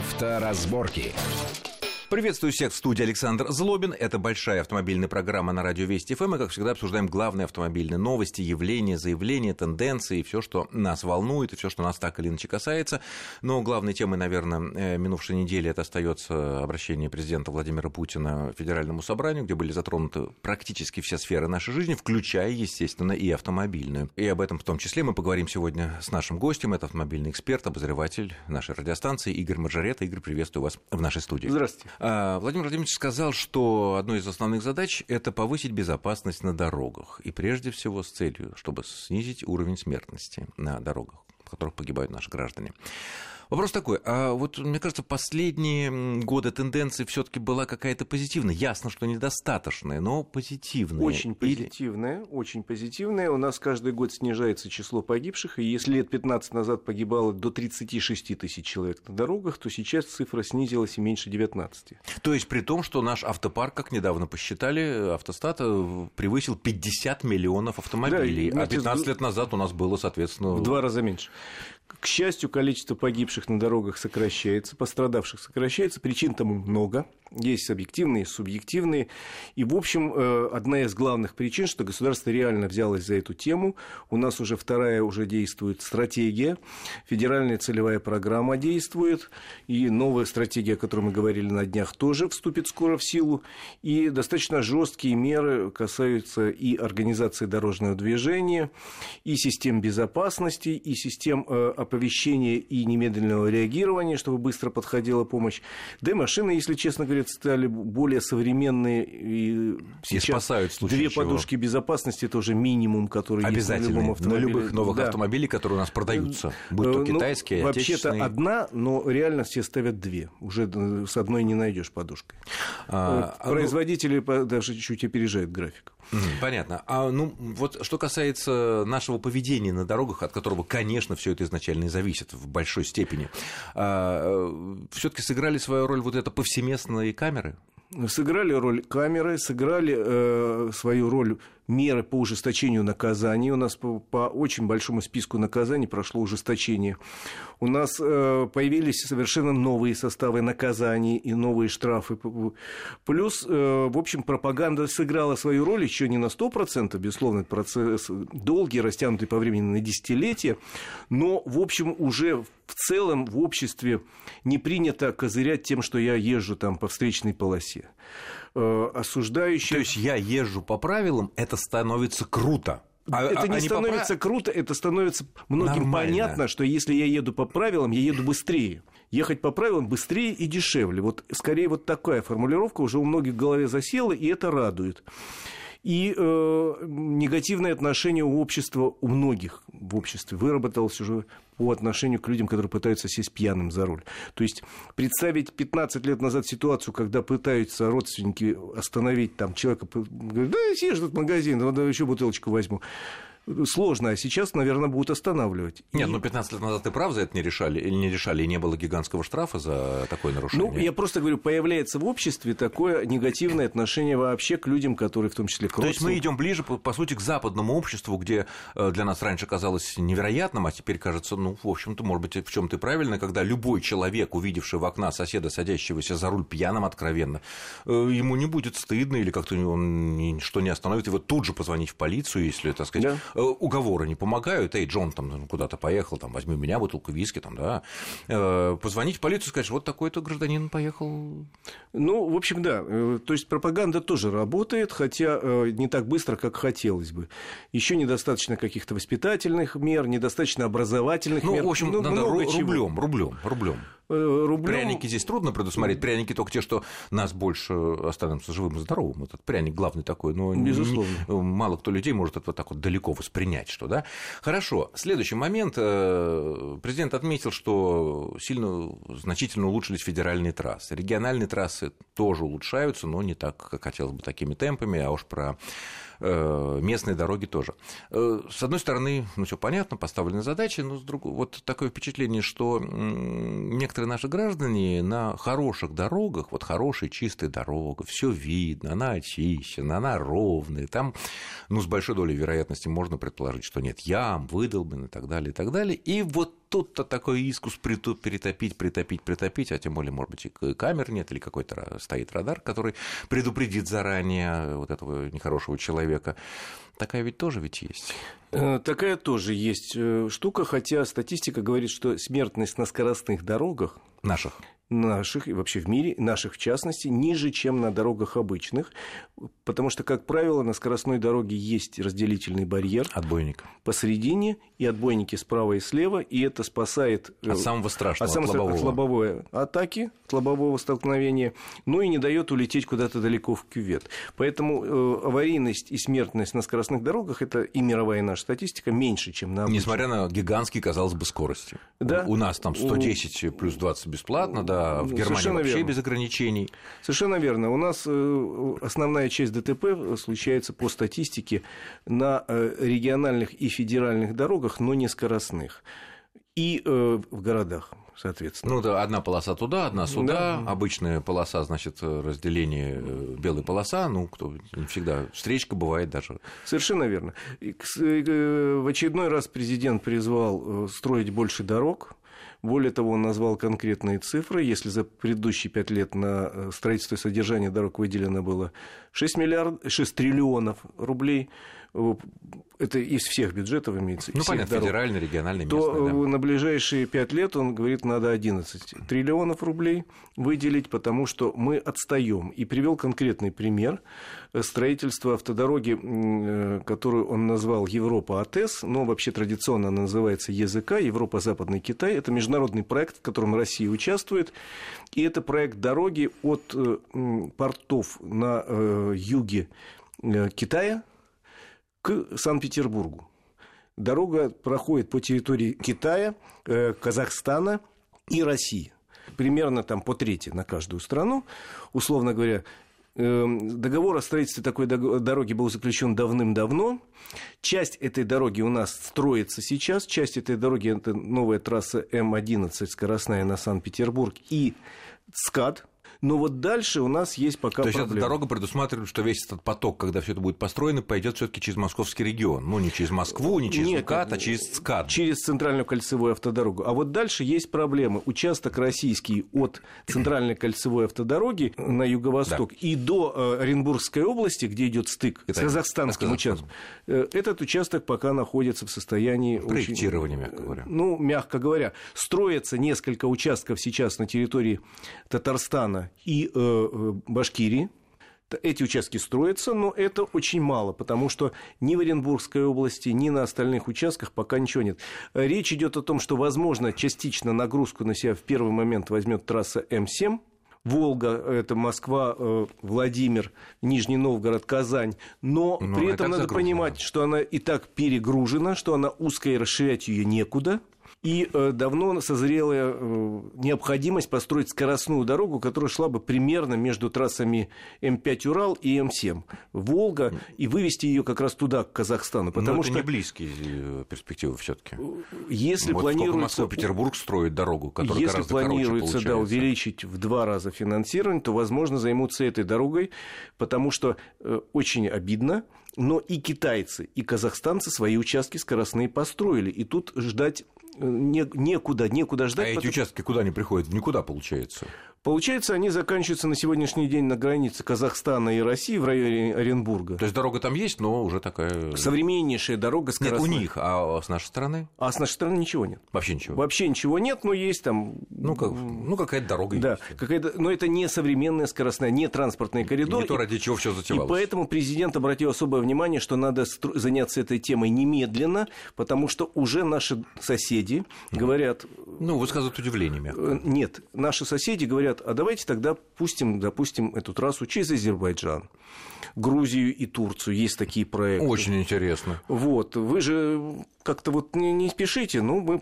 Авторазборки. Приветствую всех в студии Александр Злобин. Это большая автомобильная программа на радио Вести ФМ. И, как всегда, обсуждаем главные автомобильные новости, явления, заявления, тенденции, все, что нас волнует, и все, что нас так или иначе касается. Но главной темой, наверное, э, минувшей недели это остается обращение президента Владимира Путина к Федеральному собранию, где были затронуты практически все сферы нашей жизни, включая, естественно, и автомобильную. И об этом в том числе мы поговорим сегодня с нашим гостем. Это автомобильный эксперт, обозреватель нашей радиостанции Игорь Маджарета. Игорь, приветствую вас в нашей студии. Здравствуйте. А, Владимир Владимирович сказал, что одной из основных задач – это повысить безопасность на дорогах. И прежде всего с целью, чтобы снизить уровень смертности на дорогах, в которых погибают наши граждане. Вопрос такой, а вот, мне кажется, последние годы тенденции все таки была какая-то позитивная. Ясно, что недостаточная, но позитивная. Очень позитивная, Или... очень позитивная. У нас каждый год снижается число погибших, и если лет 15 назад погибало до 36 тысяч человек на дорогах, то сейчас цифра снизилась и меньше 19. То есть при том, что наш автопарк, как недавно посчитали, автостат э, превысил 50 миллионов автомобилей, да, а 15 лет назад у нас было, соответственно... В два раза меньше. К счастью, количество погибших на дорогах сокращается, пострадавших сокращается, причин тому много. Есть объективные, субъективные. И, в общем, э, одна из главных причин, что государство реально взялось за эту тему. У нас уже вторая уже действует стратегия, федеральная целевая программа действует, и новая стратегия, о которой мы говорили на днях, тоже вступит скоро в силу. И достаточно жесткие меры касаются и организации дорожного движения, и систем безопасности, и систем э, оповещения и немедленного реагирования, чтобы быстро подходила помощь. Да и машины, если честно говоря, стали более современные. И, и спасают в Две чего. подушки безопасности тоже минимум, который Обязательно. есть на любом автомобиле. На любых новых да. автомобилях, которые у нас продаются, будь то ну, китайские, Вообще-то одна, но реально все ставят две. Уже с одной не найдешь подушкой. А, а ну Производители ну... даже чуть опережают график. Понятно. А ну вот что касается нашего поведения на дорогах, от которого, конечно, все это изначально и зависит в большой степени, а, э, все-таки сыграли свою роль вот это повсеместные камеры? Сыграли роль камеры, сыграли э, свою роль меры по ужесточению наказаний. У нас по, по очень большому списку наказаний прошло ужесточение. У нас э, появились совершенно новые составы наказаний и новые штрафы. Плюс, э, в общем, пропаганда сыграла свою роль еще не на 100%, безусловно, это процесс долгий, растянутый по времени на десятилетия, но, в общем, уже в целом в обществе не принято козырять тем, что я езжу там по встречной полосе. Э, осуждающие... То есть я езжу по правилам, это становится круто. А, это а, не становится попра... круто, это становится многим Нормально. понятно, что если я еду по правилам, я еду быстрее. Ехать по правилам быстрее и дешевле. Вот скорее вот такая формулировка уже у многих в голове засела, и это радует и э, негативное отношение у общества, у многих в обществе выработалось уже по отношению к людям, которые пытаются сесть пьяным за руль. То есть представить 15 лет назад ситуацию, когда пытаются родственники остановить там человека, говорят, да, съешь этот магазин, да, еще бутылочку возьму сложно, а сейчас, наверное, будут останавливать. Нет, и... ну 15 лет назад ты прав за это не решали, или не решали, и не было гигантского штрафа за такое нарушение? Ну, я просто говорю, появляется в обществе такое негативное отношение вообще к людям, которые в том числе к То есть мы идем ближе, по, по сути, к западному обществу, где э, для нас раньше казалось невероятным, а теперь кажется, ну, в общем-то, может быть, в чем то правильно, когда любой человек, увидевший в окна соседа, садящегося за руль пьяным откровенно, э, ему не будет стыдно или как-то он что не остановит, его тут же позвонить в полицию, если, так сказать, да уговоры не помогают. Эй, Джон там ну, куда-то поехал, там, возьми меня бутылку виски, там, да. Э, позвонить в полицию, сказать, вот такой-то гражданин поехал. Ну, в общем, да. Э, то есть пропаганда тоже работает, хотя не так быстро, как хотелось бы. Еще недостаточно каких-то воспитательных мер, недостаточно образовательных ну, мер. В общем, ну, надо рублем, рублем, рублем. Э, рублем. Пряники здесь трудно предусмотреть. Пряники только те, что нас больше останутся живым и здоровым. Этот пряник главный такой. Но Безусловно. мало кто людей может это вот так вот далеко воспринять. Что, да? Хорошо. Следующий момент. Э, президент отметил, что сильно, значительно улучшились федеральные трассы. Региональные трассы тоже улучшаются, но не так, как хотелось бы, такими темпами. А уж про Э, местные дороги тоже. Э, с одной стороны, ну все понятно, поставлены задачи, но с другой, вот такое впечатление, что некоторые наши граждане на хороших дорогах, вот хорошей чистой дорога, все видно, она очищена, она ровная, там, ну, с большой долей вероятности можно предположить, что нет ям, выдолбин и так далее, и так далее, и вот тут-то такой искус перетопить, притопить, притопить, а тем более, может быть, и камер нет, или какой-то стоит радар, который предупредит заранее вот этого нехорошего человека. Такая ведь тоже ведь есть. Э, такая тоже есть э, штука, хотя статистика говорит, что смертность на скоростных дорогах наших наших и вообще в мире, наших в частности, ниже, чем на дорогах обычных, потому что, как правило, на скоростной дороге есть разделительный барьер. Отбойник. Посередине, и отбойники справа и слева, и это спасает... Э, от самого страшного, от, самого, от лобового. От лобовой атаки, от лобового столкновения, ну и не дает улететь куда-то далеко в кювет. Поэтому э, аварийность и смертность на скоростных дорогах, это и мировая наша статистика, меньше, чем на обычных. Несмотря на гигантские, казалось бы, скорости. Да. У нас там 110 У... плюс 20 бесплатно, да, в Германии Совершенно вообще верно. без ограничений. Совершенно верно. У нас э, основная часть ДТП случается по статистике на э, региональных и федеральных дорогах, но не скоростных. И э, в городах соответственно. Ну да, одна полоса туда, одна сюда. Да. Обычная полоса, значит, разделение белая полоса. Ну, кто не всегда встречка бывает даже. Совершенно верно. В очередной раз президент призвал строить больше дорог. Более того, он назвал конкретные цифры. Если за предыдущие пять лет на э, строительство и содержание дорог выделено было 6, миллиард, 6 триллионов рублей, это из всех бюджетов имеется. Ну, понятно, дорог, федеральный, региональный, местный. То да. на ближайшие пять лет, он говорит, надо 11 триллионов рублей выделить, потому что мы отстаем. И привел конкретный пример строительства автодороги, э, которую он назвал Европа АТЭС, но вообще традиционно она называется ЕЗК, Европа-Западный Китай. Это международный проект, в котором Россия участвует. И это проект дороги от э, портов на э, юге Китая, к Санкт-Петербургу. Дорога проходит по территории Китая, э, Казахстана и России. Примерно там по трети на каждую страну. Условно говоря, э, договор о строительстве такой дороги был заключен давным-давно. Часть этой дороги у нас строится сейчас. Часть этой дороги – это новая трасса М-11, скоростная на Санкт-Петербург, и СКАД, но вот дальше у нас есть пока То есть проблемы. эта дорога предусматривает, что весь этот поток, когда все это будет построено, пойдет все-таки через московский регион. Ну, не через Москву, не через Нет, МКАД, а через СКАД. Через центральную кольцевую автодорогу. А вот дальше есть проблемы. Участок российский от центральной кольцевой автодороги на юго-восток да. и до э, Оренбургской области, где идет стык это, с казахстанским участком, э, этот участок пока находится в состоянии... Проектирования, очень, мягко говоря. Ну, мягко говоря. Строится несколько участков сейчас на территории Татарстана и э, э, Башкирии. Эти участки строятся, но это очень мало, потому что ни в Оренбургской области, ни на остальных участках пока ничего нет. Речь идет о том, что, возможно, частично нагрузку на себя в первый момент возьмет трасса М7, Волга, это Москва, э, Владимир, Нижний Новгород, Казань. Но, но при этом надо загружена. понимать, что она и так перегружена, что она узкая и расширять ее некуда. И э, давно созрела э, необходимость построить скоростную дорогу, которая шла бы примерно между трассами М5 Урал и М7 Волга, и вывести ее как раз туда, к Казахстану. Потому Но это что... не близкие э, перспективы все-таки. Если вот планируется... Москва-Петербург строит дорогу, которая Если планируется да, увеличить в два раза финансирование, то, возможно, займутся этой дорогой, потому что очень обидно, но и китайцы, и казахстанцы свои участки скоростные построили. И тут ждать не, некуда, некуда ждать. А эти участки куда они приходят? Никуда, получается. Получается, они заканчиваются на сегодняшний день на границе Казахстана и России в районе Оренбурга. То есть дорога там есть, но уже такая... Современнейшая дорога скоростная. Нет, у них, а с нашей стороны? А с нашей стороны ничего нет. Вообще ничего? Вообще ничего нет, но есть там... Ну, как, ну какая-то дорога да, есть. Какая-то, но это не современная скоростная, не транспортный коридор. Не то, ради чего все затевалось. И поэтому президент обратил особое внимание, что надо заняться этой темой немедленно, потому что уже наши соседи говорят... Ну, высказывают удивление, мягко. Э, нет, наши соседи говорят, а давайте тогда тогда пустим, допустим, эту трассу через Азербайджан. Грузию и Турцию. Есть такие проекты. Очень интересно. Вот. Вы же как-то вот не, не спешите. Ну, мы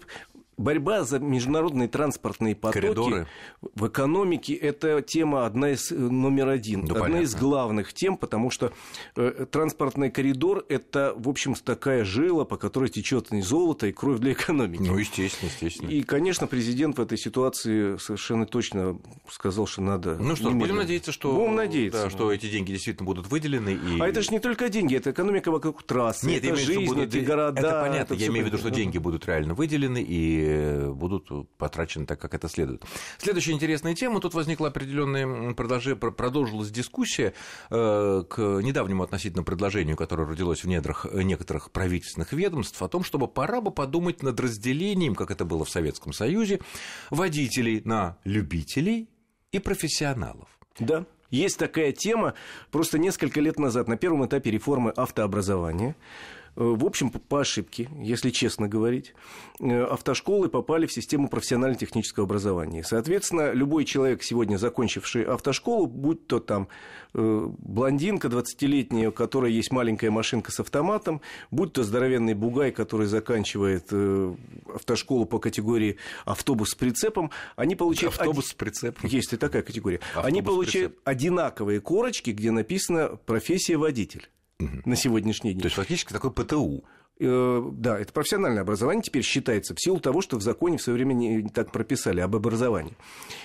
борьба за международные транспортные потоки Коридоры. в экономике это тема одна из э, номер один, да, одна понятно. из главных тем, потому что э, транспортный коридор это, в общем, такая жила, по которой течет не золото и кровь для экономики. Ну, естественно, естественно. И, конечно, президент в этой ситуации совершенно точно сказал, что надо. Ну что, будем надеяться, что, будем надеяться, да, что эти деньги действительно будут выделены. И... А это же не только деньги, это экономика вокруг трассы, Нет, это жизнь, будут... эти города. Это понятно, это я имею в виду, что деньги будут реально выделены, и будут потрачены так, как это следует. Следующая интересная тема. Тут возникла определенная, продолжилась дискуссия э, к недавнему относительно предложению, которое родилось в недрах некоторых правительственных ведомств, о том, чтобы пора бы подумать над разделением, как это было в Советском Союзе, водителей на любителей и профессионалов. Да. Есть такая тема, просто несколько лет назад на первом этапе реформы автообразования Э, в общем, по ошибке, если честно говорить, э, автошколы попали в систему профессионально-технического образования. Соответственно, любой человек, сегодня закончивший автошколу, будь то там э, блондинка 20-летняя, у которой есть маленькая машинка с автоматом, будь то здоровенный бугай, который заканчивает автошколу по категории автобус с прицепом, они получают... Автобус с прицепом. Есть и такая категория. Автобус они получают одинаковые корочки, где написано «профессия водитель» на сегодняшний день. То есть фактически такой ПТУ. Э, да, это профессиональное образование теперь считается в силу того, что в законе в свое время не так прописали об образовании.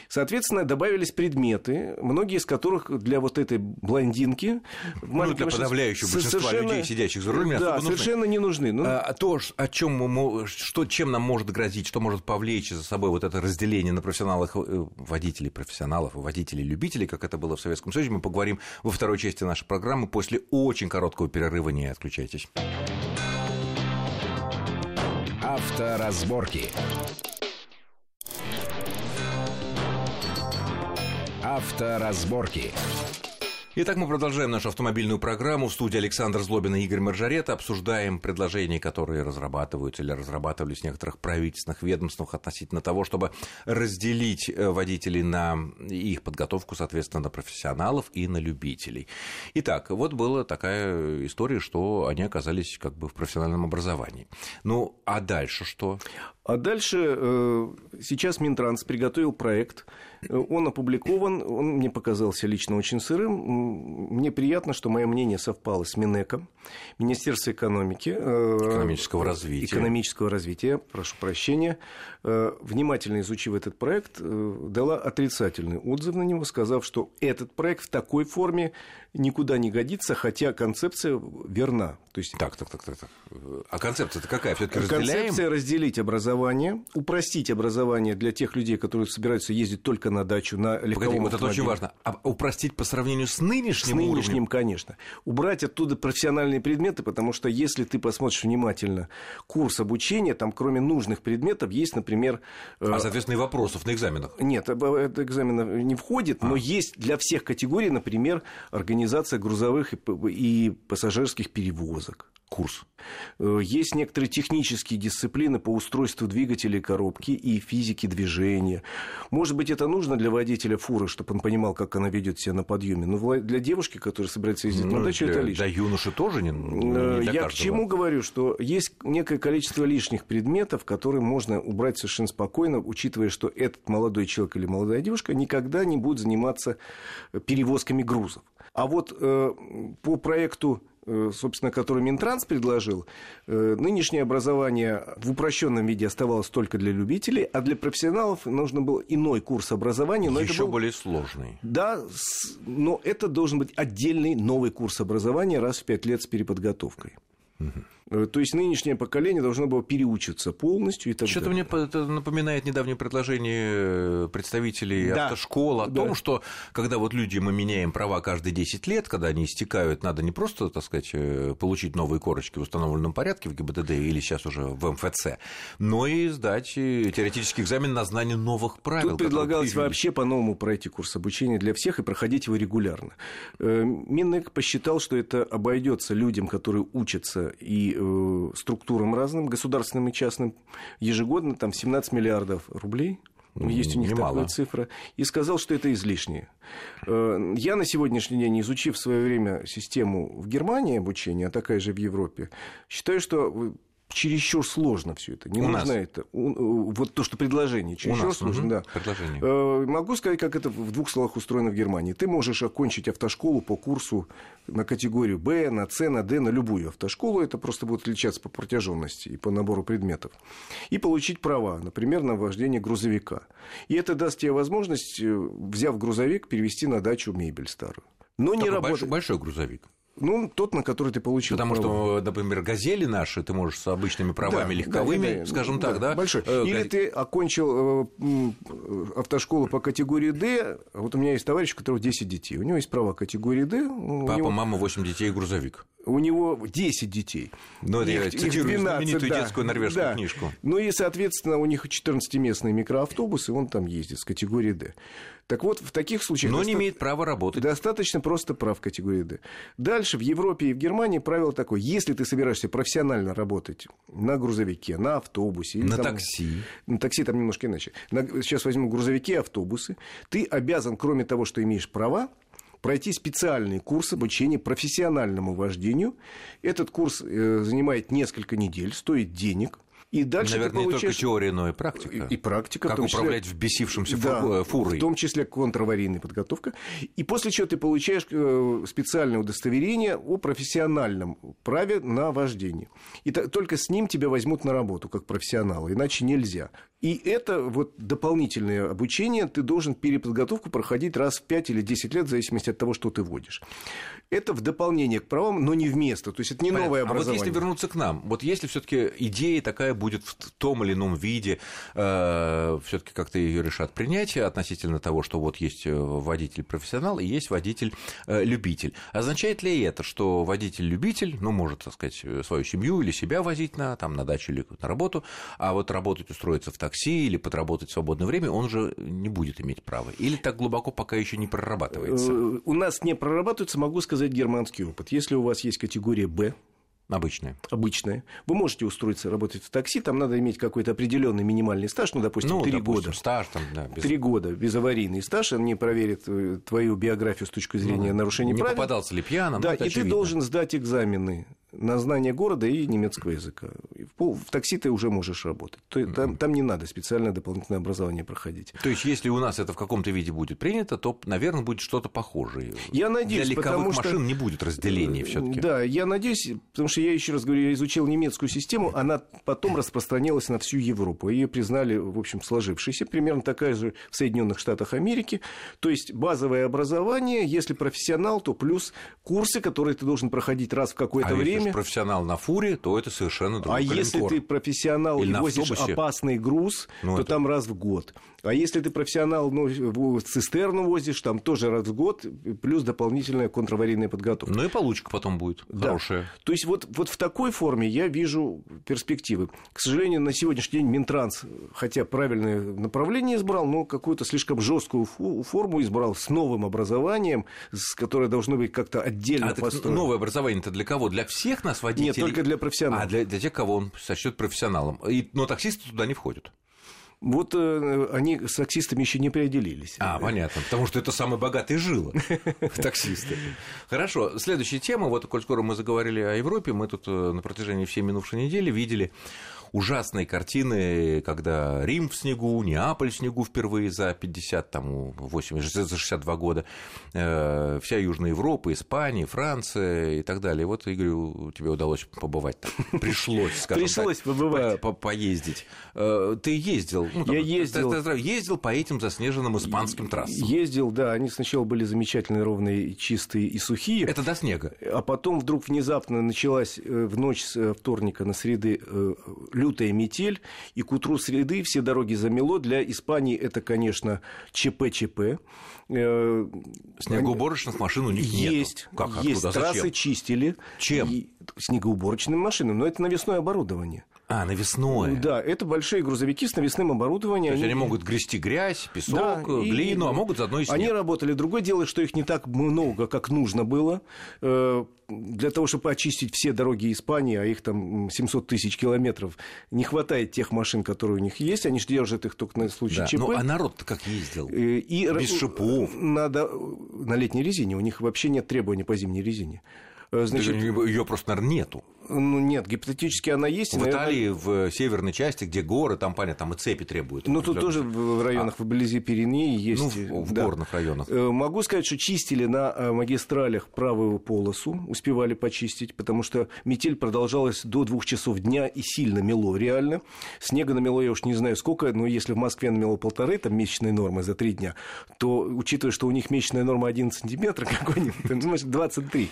Соответственно, добавились предметы, многие из которых для вот этой блондинки... Ну, для подавляющего большинства людей, сидящих за рулями, Да, совершенно не нужны. Ну... А, то, о чем мы, что, чем нам может грозить, что может повлечь за собой вот это разделение на профессионалов, э, водителей, профессионалов, водителей, любителей, как это было в Советском Союзе, мы поговорим во второй части нашей программы после очень короткого перерыва. Не отключайтесь. Авторазборки. Авторазборки. Итак, мы продолжаем нашу автомобильную программу. В студии Александр Злобин и Игорь Маржарета. Обсуждаем предложения, которые разрабатываются или разрабатывались в некоторых правительственных ведомствах относительно того, чтобы разделить э, водителей на их подготовку, соответственно, на профессионалов и на любителей. Итак, вот была такая история, что они оказались как бы в профессиональном образовании. Ну, а дальше что? А дальше э, сейчас Минтранс приготовил проект, он опубликован, он мне показался лично очень сырым. Мне приятно, что мое мнение совпало с Минэком, Министерство экономики. Э, экономического развития. Экономического развития, прошу прощения. Внимательно изучив этот проект, дала отрицательный отзыв на него, сказав, что этот проект в такой форме никуда не годится, хотя концепция верна. То есть... Так, так, так, так. так. А концепция-то какая? Все-таки разделяем? Концепция разделить образование, упростить образование для тех людей, которые собираются ездить только на дачу, на легковом Погоди, вот это очень важно. А упростить по сравнению с нынешним С нынешним, уровнем? конечно. Убрать оттуда профессиональные предметы, потому что если ты посмотришь внимательно курс обучения, там кроме нужных предметов есть, например... Э, а, соответственно, и вопросов на экзаменах? Нет, это экзамен не входит, а. но есть для всех категорий, например, организация грузовых и пассажирских перевозок курс. Э, есть некоторые технические дисциплины по устройству двигателей коробки и физики движения. Может быть, это нужно для водителя фуры, чтобы он понимал, как она ведет себя на подъеме. Но для девушки, которая собирается ездить ну, на дачу, это лишнее. Для юноши тоже не, не э, Я к чему говорю, что есть некое количество лишних предметов, которые можно убрать совершенно спокойно, учитывая, что этот молодой человек или молодая девушка никогда не будет заниматься перевозками грузов. А вот э, по проекту собственно, который Минтранс предложил, э, нынешнее образование в упрощенном виде оставалось только для любителей, а для профессионалов нужно был иной курс образования. Но Еще это был... более сложный. Да, но это должен быть отдельный новый курс образования раз в пять лет с переподготовкой. Угу. То есть нынешнее поколение должно было переучиться полностью и так Что-то мне это напоминает недавнее предложение представителей да. автошкол о да. том, что когда вот люди мы меняем права каждые 10 лет, когда они истекают, надо не просто, так сказать, э, получить новые корочки в установленном порядке в ГИБДД или сейчас уже в МФЦ, но и сдать э, теоретический экзамен на знание новых правил. Тут предлагалось вообще по-новому пройти курс обучения для всех и проходить его регулярно. Минэк посчитал, что это обойдется людям, которые учатся и э, структурам разным, государственным и частным, ежегодно там 17 миллиардов рублей. Есть у них Немало. такая цифра. И сказал, что это излишнее. Э, я на сегодняшний день, изучив в свое время систему в Германии обучения, а такая же в Европе, считаю, что чересчур сложно все это. Не У нужно нас. это. Вот то, что предложение чересчур У нас, сложно, угу. да. Предложение. Э, могу сказать, как это в двух словах устроено в Германии. Ты можешь окончить автошколу по курсу на категорию Б, на С, на Д, на любую автошколу. Это просто будет отличаться по протяженности и по набору предметов. И получить права, например, на вождение грузовика. И это даст тебе возможность, э, взяв грузовик, перевести на дачу мебель старую. Но не работает. Большой, большой грузовик. Ну, тот, на который ты получил. Потому право. что, например, газели наши ты можешь с обычными правами Да, легковыми, да, да, скажем так, да? Большой. э, Или газ- ты окончил э, автошколу по категории D. А Вот у меня есть товарищ, у которого 10 детей. У него есть права категории D. Папа, него, мама, 8 детей и грузовик. у него 10 детей. Ну, это я Их- их цитирую 12, знаменитую да, детскую норвежскую да. книжку. Ну и, соответственно, у них 14-местные микроавтобусы, он там ездит с категории D. Так вот, в таких случаях... Но не доста- имеет права работать. Достаточно просто прав категории D. Дальше в Европе и в Германии правило такое. Если ты собираешься профессионально работать на грузовике, на автобусе... или На там- такси. На такси там немножко иначе. На- сейчас возьму грузовики автобусы. Ты обязан, кроме того, что имеешь права, пройти специальный курс обучения профессиональному вождению. Этот курс э, занимает несколько недель, стоит денег. И дальше Наверное, ты не только получаешь... теория, но и практика. И, и практика. Как числе- управлять взбесившимся Да, э, фурой. В том числе контраварийная подготовка. И после чего ты получаешь э, специальное удостоверение о профессиональном праве на вождение. И только с ним тебя возьмут на работу как профессионала, иначе нельзя. И это вот дополнительное обучение, ты должен переподготовку проходить раз в 5 или 10 лет, в зависимости от того, что ты водишь. Это в дополнение к правам, но не вместо. То есть это не Понятно. новое А вот образование. если вернуться к нам, вот если все-таки идея такая будет в том или ином виде, все-таки как-то ее решат принять относительно того, что вот есть э, водитель-профессионал и есть водитель-любитель. Означает ли это, что водитель-любитель, ну, может, так сказать, э, свою семью или себя возить на, там, на дачу или на работу, а вот работать, устроиться в такси или подработать в свободное время, он же не будет иметь права? Или так глубоко пока еще не прорабатывается? Э, У нас не прорабатывается, могу сказать, германский опыт. Если у вас есть категория «Б», Обычное. обычная. Вы можете устроиться работать в такси, там надо иметь какой-то определенный минимальный стаж, ну, допустим, Ну, 3 допустим, года. стаж там, да, без- года безаварийный стаж, они проверят э, твою биографию с точки зрения нарушения Ну, не правил. попадался ли пьяным, Да, ну, и ты очевидно. должен сдать экзамены на знание города и немецкого языка. В, такси ты уже можешь работать. Там, там не надо специальное дополнительное образование проходить. То есть, если у нас это в каком-то виде будет принято, то, наверное, будет что-то похожее. Я надеюсь, Для легковых потому что- машин не будет разделения все таки Да, я надеюсь, потому что я еще раз говорю, я изучил немецкую систему, она потом распространилась на всю Европу. Ее признали, в общем, сложившейся, примерно такая же в Соединенных Штатах Америки. То есть базовое образование, если профессионал, то плюс курсы, которые ты должен проходить раз в какое-то а время. Если профессионал на фуре, то это совершенно другой А если ты профессионал Или и возишь автобусе. опасный груз, Ну, то это- там раз в год. А если ты профессионал, ну, цистерну возишь, там тоже раз в год, плюс дополнительная контраварийная подготовка. Ну и получка потом будет Да. хорошая. То есть вот, вот в такой форме я вижу перспективы. К сожалению, на сегодняшний день Минтранс, хотя правильное направление избрал, но какую-то слишком жесткую форму избрал с новым образованием, с которое должно быть как-то отдельно А построено. новое образование-то для кого? Для всех нас водителей? Нет, только для профессионалов. А для, для тех, кого он сочтет профессионалом. И, но таксисты туда не входят. Вот э, они с таксистами еще не определились. А, понятно. Потому что это самый богатый жила таксисты. Хорошо. Следующая тема. Вот, коль скоро мы заговорили о Европе, мы тут э, на протяжении всей минувшей недели видели ужасные картины, когда Рим в снегу, Неаполь в снегу впервые за 50, там, 80, за 62 года, э, вся Южная Европа, Испания, Франция и так далее. Вот, Игорю, тебе удалось побывать там. Пришлось, скажем Пришлось так, побывать. по- по- поездить. Э, Ты ездил? Ну, там, Я ездил. тест- тест-драйв. Ездил по этим заснеженным испанским трассам. Ездил, да, они сначала были замечательные, ровные, чистые и сухие. Это до снега. А потом вдруг внезапно началась э, в ночь с вторника на среды лютая метель, и к утру среды все дороги замело. Для Испании это, конечно, ЧП-ЧП. Э, Снегоуборочных машин у них. Есть, Как, откуда, есть трассы зачем? чистили. Чем? И снегоуборочными машинами, но это навесное оборудование. А, навесное. Да, это большие грузовики с навесным оборудованием. То есть они могут грести грязь, песок, Да, и- глину, а могут заодно и снег. Они работали. Другое дело, что их не так много, как нужно было. Э, Для того, чтобы очистить все дороги Испании, а их там м, 700 тысяч километров, не хватает тех машин, которые у них есть. Они же держат их только на случай Да. ЧП. Ну, а народ-то как ездил? Э, И Без шипов. Надо на летней резине. У них вообще нет требований по зимней резине. Э, Значит, Ее просто, наверное, нету. Ну, нет, гипотетически она есть. В наверное... Италии, в северной части, где горы, там, понятно, там и цепи требуют. Ну, тут тоже в районах а. вблизи Пиренеи есть. Ну, в, в да. горных районах. Э, могу сказать, что чистили на э, магистралях правую полосу, успевали почистить, потому что метель продолжалась до двух часов дня и сильно мело реально. Снега намело я уж не знаю сколько, но если в Москве намело полторы, там месячные нормы за три дня, то, учитывая, что у них месячная норма 1 сантиметр какой-нибудь, значит, 23.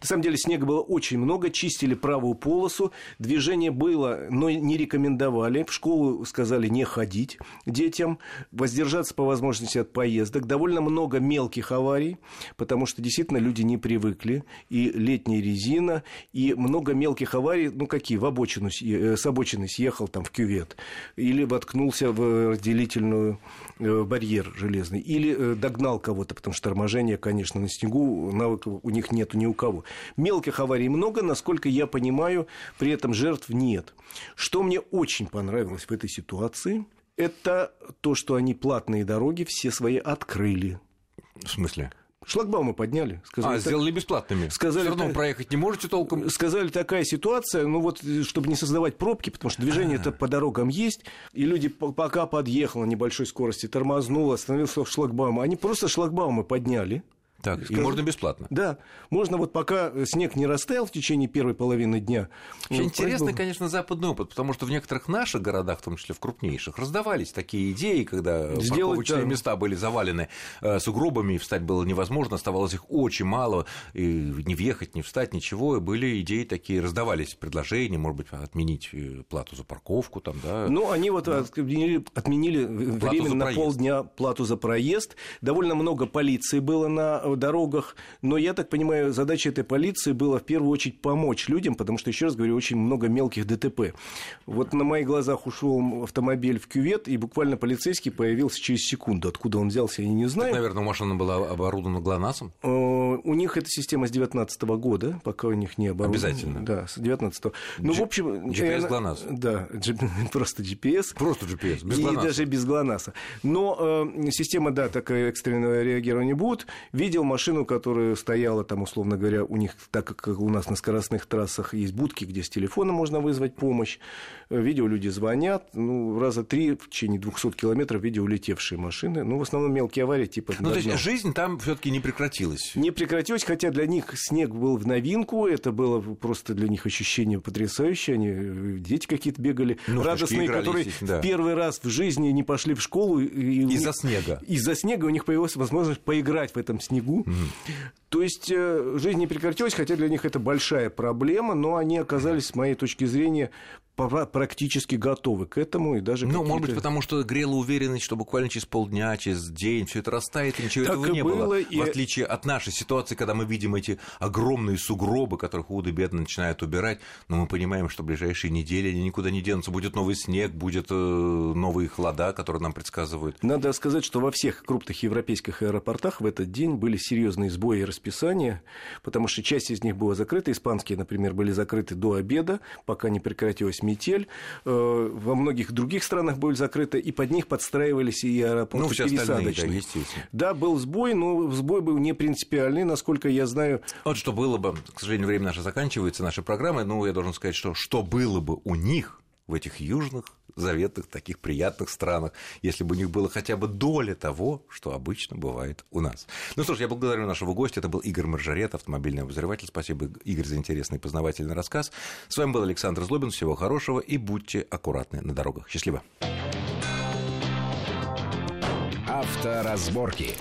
На самом деле снега было очень много, чистили правую полосу, движение было, но не рекомендовали, в школу сказали не ходить детям, воздержаться по возможности от поездок, довольно много мелких аварий, потому что действительно люди не привыкли, и летняя резина, и много мелких аварий, ну какие, в обочину, э, с обочины съехал там в кювет, или воткнулся в разделительную э, барьер железный, или э, догнал кого-то, потому что торможение, конечно, на снегу навыков у них нету ни у кого. Мелких аварий много, насколько я понимаю, при этом жертв нет. Что мне очень понравилось в этой ситуации, это то, что они платные дороги все свои открыли. В смысле? Шлагбаумы подняли. Сказали, а, сделали бесплатными. Сказали, Все равно проехать не можете толком. Сказали, такая ситуация, ну вот, чтобы не создавать пробки, потому что движение-то по дорогам есть, и люди пока подъехал на небольшой скорости, тормознул, остановился в шлагбаум, они просто шлагбаумы подняли, так, Скажу, и можно бесплатно. Да, можно вот пока снег не растаял в течение первой половины дня. Очень ну, интересный, был... конечно, западный опыт, потому что в некоторых наших городах, в том числе в крупнейших, раздавались такие идеи, когда Сделать, парковочные да. места были завалены э, сугробами, и встать было невозможно, оставалось их очень мало, и не въехать, не встать, ничего, и были идеи такие, раздавались предложения, может быть, отменить э, плату за парковку там, да. Ну, они вот да. отменили, отменили временно на полдня плату за проезд, довольно много полиции было на дорогах. Но я так понимаю, задача этой полиции была в первую очередь помочь людям, потому что, еще раз говорю, очень много мелких ДТП. Вот на моих глазах ушел автомобиль в кювет, и буквально полицейский появился через секунду. Откуда он взялся, я не знаю. Так, наверное, машина была оборудована ГЛОНАССом? Э, у них эта система с 2019 года, пока у них не оборудована. Обязательно. Да, с 2019 -го. Ну, G- в общем... GPS ГЛОНАСС. Да, просто GPS. Просто GPS, без. И даже без ГЛОНАССа. Но э, система, да, такая экстренного реагирования будет. Видел машину, которая стояла там, условно говоря, у них, так как у нас на скоростных трассах есть будки, где с телефона можно вызвать помощь. Э, видео люди звонят, ну, раза три в течение 200 километров видео улетевшие машины. Ну, в основном мелкие аварии, типа... Ну, то есть жизнь там все таки не прекратилась? Не прекратилась, хотя для них снег был в новинку, это было просто для них ощущение потрясающее. Они, э, дети какие-то бегали, ну, радостные, которые да. в первый раз в жизни не пошли в школу. Из-за снега. Из-за снега у них появилась возможность поиграть в этом снегу. Mm. То есть э, жизнь не прекратилась, хотя для них это большая проблема, но они оказались, с моей точки зрения, практически готовы к этому и даже ну может быть потому что грела уверенность что буквально через полдня через день все это растает и ничего так этого и не было, было и... в отличие от нашей ситуации когда мы видим эти огромные сугробы которых худо бедно начинают убирать но мы понимаем что в ближайшие недели они никуда не денутся. Будет новый снег будет э, новые холода которые нам предсказывают. Надо сказать что во всех крупных европейских аэропортах в этот день были серьезные сбои расписания потому что часть из них была закрыта. Испанские например были закрыты до обеда пока не прекратилась метель. Э, во многих других странах были закрыты, и под них подстраивались и аэропорты ну, все пересадочные. Да, естественно. да, был сбой, но сбой был не принципиальный, насколько я знаю. Вот что было бы, к сожалению, время наше заканчивается, нашей программы, но я должен сказать, что что было бы у них в этих южных заветных, таких приятных странах, если бы у них было хотя бы доля того, что обычно бывает у нас. Ну что ж, я благодарю нашего гостя. Это был Игорь Маржарет, автомобильный обозреватель. Спасибо, Игорь, за интересный и познавательный рассказ. С вами был Александр Злобин. Всего хорошего и будьте аккуратны на дорогах. Счастливо. Авторазборки.